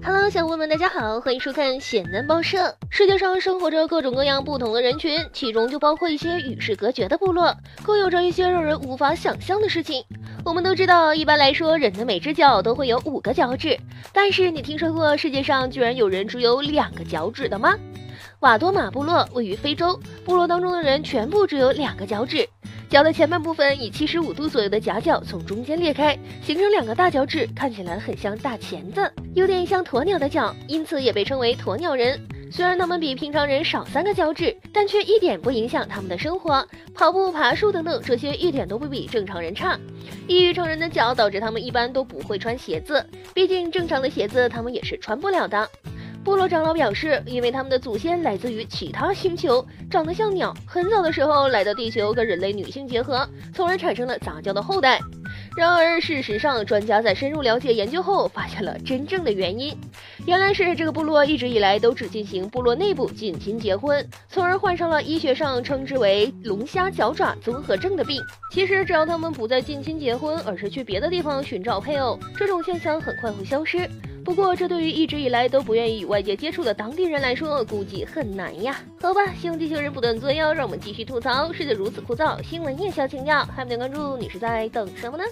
Hello，小伙伴们，大家好，欢迎收看显南报社。世界上生活着各种各样不同的人群，其中就包括一些与世隔绝的部落，更有着一些让人无法想象的事情。我们都知道，一般来说，人的每只脚都会有五个脚趾，但是你听说过世界上居然有人只有两个脚趾的吗？瓦多马部落位于非洲，部落当中的人全部只有两个脚趾。脚的前半部分以七十五度左右的夹角从中间裂开，形成两个大脚趾，看起来很像大钳子，有点像鸵鸟的脚，因此也被称为鸵鸟人。虽然他们比平常人少三个脚趾，但却一点不影响他们的生活，跑步、爬树等等，这些一点都不比正常人差。异于常人的脚导致他们一般都不会穿鞋子，毕竟正常的鞋子他们也是穿不了的。部落长老表示，因为他们的祖先来自于其他星球，长得像鸟，很早的时候来到地球跟人类女性结合，从而产生了杂交的后代。然而，事实上，专家在深入了解研究后，发现了真正的原因，原来是这个部落一直以来都只进行部落内部近亲结婚，从而患上了医学上称之为龙虾脚爪综合症的病。其实，只要他们不再近亲结婚，而是去别的地方寻找配偶，这种现象很快会消失。不过，这对于一直以来都不愿意与外界接触的当地人来说，估计很难呀。好吧，希望地球人不断作妖，让我们继续吐槽。世界如此枯燥，新闻也需要情调。还没点关注，你是在等什么呢？